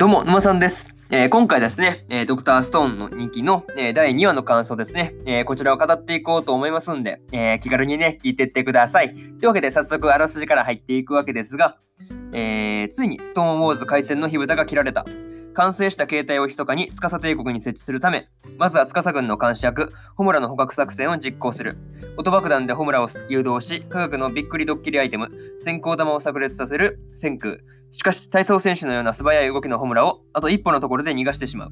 どうも、沼さんです。えー今回ですね、えードクターストーンの2期の、えー第2話の感想ですね、えこちらを語っていこうと思いますんで、え気軽にね、聞いてってください。というわけで、早速、あらすじから入っていくわけですが、えーついにストーンウォーズ回戦の火蓋が切られた。完成した形態を密かに司帝国に設置するため、まずは司軍の監視役、ホムラの捕獲作戦を実行する。音爆弾でホムラを誘導し、科学のびっくりドッキリアイテム、先行玉を炸裂させる先空。しかし、体操選手のような素早い動きのホムラをあと一歩のところで逃がしてしまう。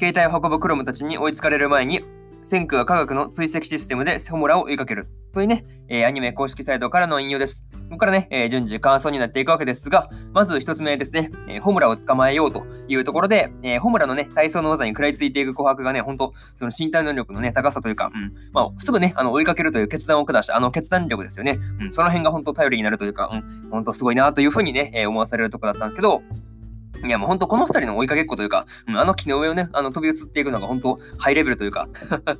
携帯を運ぶクロムたちに追いつかれる前に、先空は科学の追跡システムでホムラを追いかける。というね、えーアニメ公式サイトからの引用です。ここからね、えー順次感想になっていくわけですが、まず1つ目ですね、えーホムラを捕まえようというところで、えーホムラのね、体操の技に食らいついていく琥珀がね、本当その身体能力のね、高さというか、うん、まあ、すぐね、あの追いかけるという決断を下した、あの決断力ですよね。うん、その辺が本当頼りになるというか、うん、本当すごいなというふうにね、え思わされるところだったんですけど、いやもう本当この二人の追いかけっこというか、うん、あの木の上をね、あの飛び移っていくのが本当ハイレベルというか、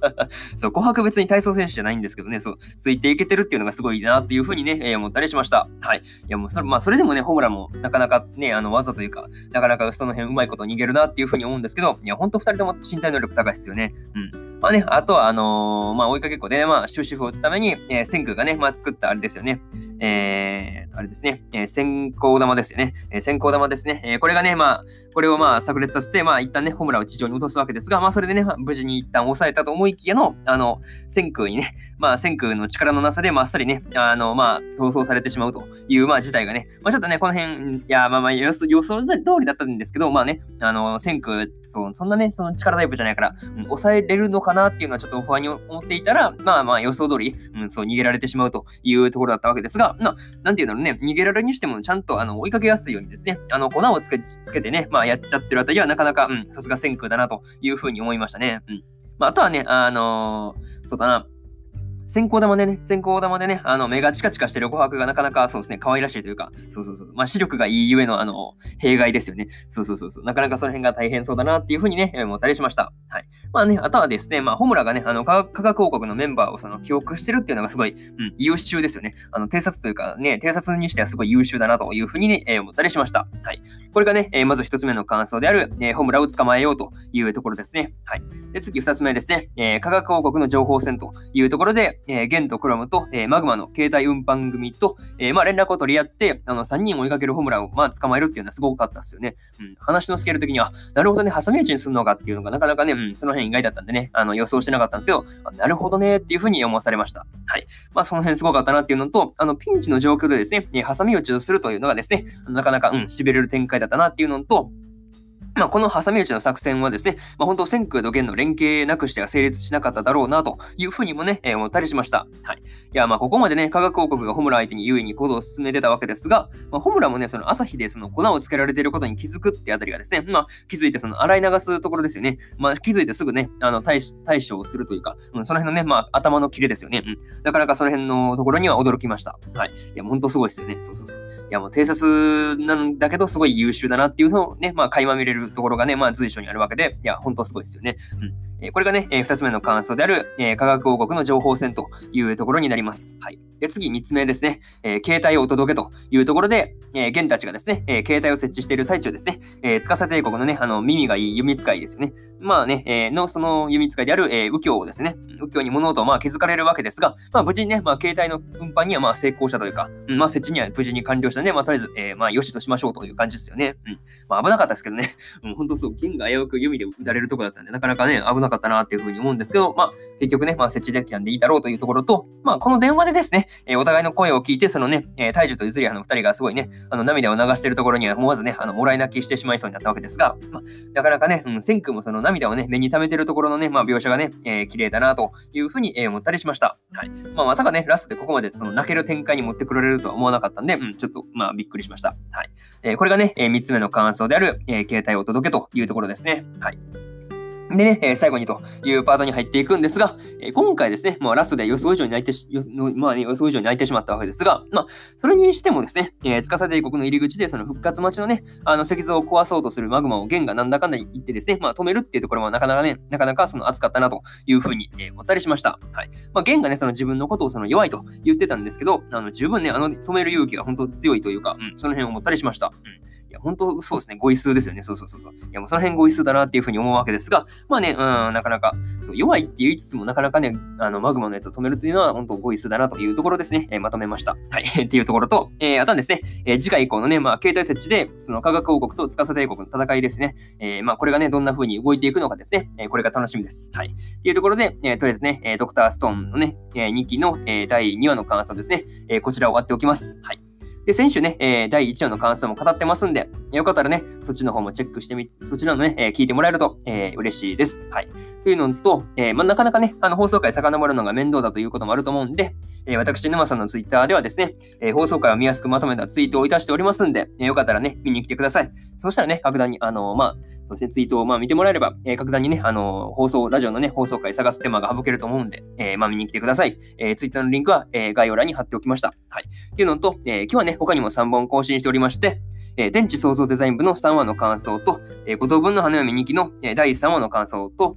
そう、琥珀別に体操選手じゃないんですけどね、そう、ついていけてるっていうのがすごいなっていうふうにね、えー思ったりしました。はい。いやもうそれ、まあそれでもね、ホームランもなかなかね、あの技というか、なかなかその辺うまいこと逃げるなっていうふうに思うんですけど、いや、本当二人とも身体能力高いですよね。うん。まあね、あとは、あのーまあ追いかけっこでね、まあ終止符を打つために、えー、千空がね、まあ作ったあれですよね。えー、あれですね、えー、先行玉ですよね。えー、先行玉ですね。えーこれがね、まあ、これをまあ炸裂させて、まあ一旦ね、ホムラを地上に落とすわけですが、まあそれでね、まあ無事に一旦抑えたと思いきやの、あの、先空にね、まあ先空の力のなさで、まああっさりね、あの、まあ逃走されてしまうという、まあ事態がね、まあちょっとね、この辺、いや、まあまあ予想予想通りだったんですけど、まあね、あの、先空、そう、そんなね、その力タイプじゃないから、うん抑えれるのかなっていうのはちょっと不安に思っていたら、まあまあ予想通り、うん、そう逃げられてしまうというところだったわけですが、まあ、なんていうのね、逃げられるにしてもちゃんとあの追いかけやすいようにですね、あの粉をつけつけてね、まあやっちゃってるあたりはなかなか、うん、さすが先空だなというふうに思いましたね。うん。まあ、あとはね、あのーそうだな、先行玉でね、先行玉でね、あの、目がチカチカしてる琥珀がなかなかそうですね、可愛らしいというか、そうそうそう、まあ、視力がいいゆえの、あの、弊害ですよね。そうそうそうそう、なかなかその辺が大変そうだなっていうふうにね、思ったりしました。はい。まあね、あとはですね、まあ、ホムラがね、あの、科学科学王国のメンバーをその記憶してるっていうのがすごい、うん、優秀ですよね。あの、偵察というかね、偵察にしてはすごい優秀だなというふうにね、えー思ったりしました。はい。これがね、えーまず一つ目の感想である、えーホムラを捕まえようというところですね。はい。で、次二つ目ですね、えー科学王国の情報戦というところで、えーゲンとクロムと、えーマグマの携帯運搬組と、えーまあ、連絡を取り合って、あの、3人追いかけるホームランを、まあ、捕まえるっていうのはすごかったですよね。うん。話のスケール的には、なるほどね、挟み撃ちにするのかっていうのがなかなかね、うん、その辺意外だったんでね、あの、予想してなかったんですけど、なるほどねっていうふうに思わされました。はい。まあ、その辺すごかったなっていうのと、あの、ピンチの状況でですね、えー挟み撃ちをするというのがですね、なかなか、うん、痺れる展開だったなっていうのと、まあ、この挟み撃ちの作戦はですね、まあ、本当、千空と元の連携なくしては成立しなかっただろうなというふうにもね、えー思ったりしました。はい。いや、まあ、ここまでね、科学王国がホムラ相手に優位に行動を進めてたわけですが、まあ、ホムラもね、その朝日でその粉をつけられていることに気づくってあたりがですね、まあ、気づいてその洗い流すところですよね。まあ、気づいてすぐね、あの対対処をするというか、うん、その辺のね、まあ、頭の切れですよね。うん。なかなかその辺のところには驚きました。はい。いや、本当すごいですよね。そうそうそう。いや、もう偵察なんだけど、すごい優秀だなっていうのをね、まあ、垣間見れるところがね、まあ、随所にあるわけで、いや、本当すごいですよね。うん。えこれがね、えー二つ目の感想である、え科学王国の情報戦というところになります。はい。で、次、三つ目ですね、え携帯をお届けというところで、えー、玄たちがですね、え携帯を設置している最中ですね、え、司帝国のね、あの、耳がいい弓使いですよね。まあね、えの、その弓使いである、え右京をですね、右京に物事をまあ気づかれるわけですが、まあ無事にね、まあ携帯の運搬にはまあ成功したというか、まあ設置には無事に完了したので、まあとりあえず、えーまあよしとしましょうという感じですよね。うん。まあ危なかったですけどね、うん、本当そう、剣が危うく弓で撃たれるとこだったんで、なかなかね、危なかったなっていうふうに思うんですけど、まあ結局ね、まあ設置できたんでいいだろうというところと、まあこの電話でですね、えお互いの声を聞いて、そのね、えー、大樹と譲り派の二人がすごいね、あの涙を流しているところには思わずね、あの、もらい泣きしてしまいそうになったわけですが、まあ、なかなかね、うん、千空もその涙をね、目に溜めてるところのね、まあ描写がね、えー綺麗だなというふうに、え思ったりしました。はい。まあまさかね、ラストでここまでその泣ける展開に持ってくれるとは思わなかったんで、うん、ちょっとまあびっくりしました。はい。えーこれがね、えー三つ目の感想である、えー携帯をお届けというところですね。はい。でね、え最後にというパートに入っていくんですが、え今回ですね、まあ、ラストで予想以上に泣いてし、まあね、予想以上に泣いてしまったわけですが、まあ、それにしてもですね、えー、司帝国の入り口でその復活待ちのね、あの石像を壊そうとするマグマを元がなんだかんだ言ってですね、まあ、止めるっていうところもなかなかね、なかなかその熱かったなというふうに、え思ったりしました。はい。まあ、元がね、その自分のことをその弱いと言ってたんですけど、あの十分ね、あの止める勇気が本当強いというか、うん、その辺を思ったりしました。うんいや、本当そうですね。語彙数ですよね。そうそうそうそう。いや、もうその辺語彙数だなっていうふうに思うわけですが、まあね、うん、なかなか、そう弱いって言いつつも、なかなかね、あの、マグマのやつを止めるというのは、本当語彙数だなというところですね。えー、まとめました。はい。っていうところと、えー、あとはですね、えー、次回以降のね、まあ、携帯設置で、その科学王国と司帝国の戦いですね。えー、まあ、これがね、どんな風に動いていくのかですね。えー、これが楽しみです。はい。っていうところで、えー、とりあえずね、え、ドクターストーンのね、えー、2期の、えー、第2話の感想ですね。えー、こちらを終わっておきます。はい。で、先週ね、えー、第1話の感想も語ってますんで、よかったらね、そっちの方もチェックしてみ、そちらのね、えー、聞いてもらえると、えー、嬉しいです。はい。というのと、えー、まあ、なかなかね、あの、放送回遡るのが面倒だということもあると思うんで、えー、私、沼さんのツイッターではですね、えー、放送回を見やすくまとめたツイートをいたしておりますんで、えー、よかったらね、見に来てください。そしたらね、格段に、あの、まあ、そうですね、ツイートをまあ見てもらえれば、えー、格段にね、あの、放送、ラジオのね、放送回探す手間が省けると思うんで、えー、まあ見に来てください。えー、ツイッターのリンクは、えー、概要欄に貼っておきました。はい。っていうのと、えー、今日はね、他にも3本更新しておりまして、えー、電池創造デザイン部の3話の感想と、えー、5等分の花嫁2期の、えー、第3話の感想と、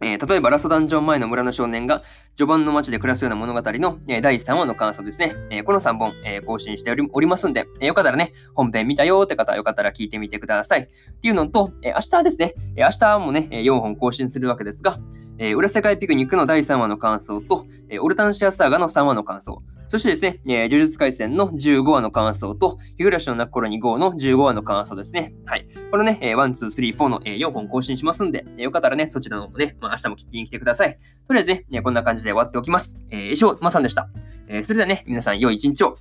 えー、例えばラストダンジョン前の村の少年が序盤の街で暮らすような物語の、えー、第3話の感想ですね。えー、この3本、え更新しておりますんで、えよかったらね、本編見たよって方よかったら聞いてみてください。っていうのと、え明日ですね、え明日もね、4本更新するわけですが、え裏世界ピクニックの第3話の感想と、えオルタンシアスターガの3話の感想、そしてですね、えー、呪術廻戦の15話の感想と、日暮らしの泣く頃に5の15話の感想ですね。はい。このね、えー、1、2、3、4の、えー、4本更新しますんで、えー、よかったらね、そちらの方もね、まあ、明日も聞きに来てください。とりあえずね、こんな感じで終わっておきます。えー、以上、まさんでした。えー、それではね、皆さん良い一日を。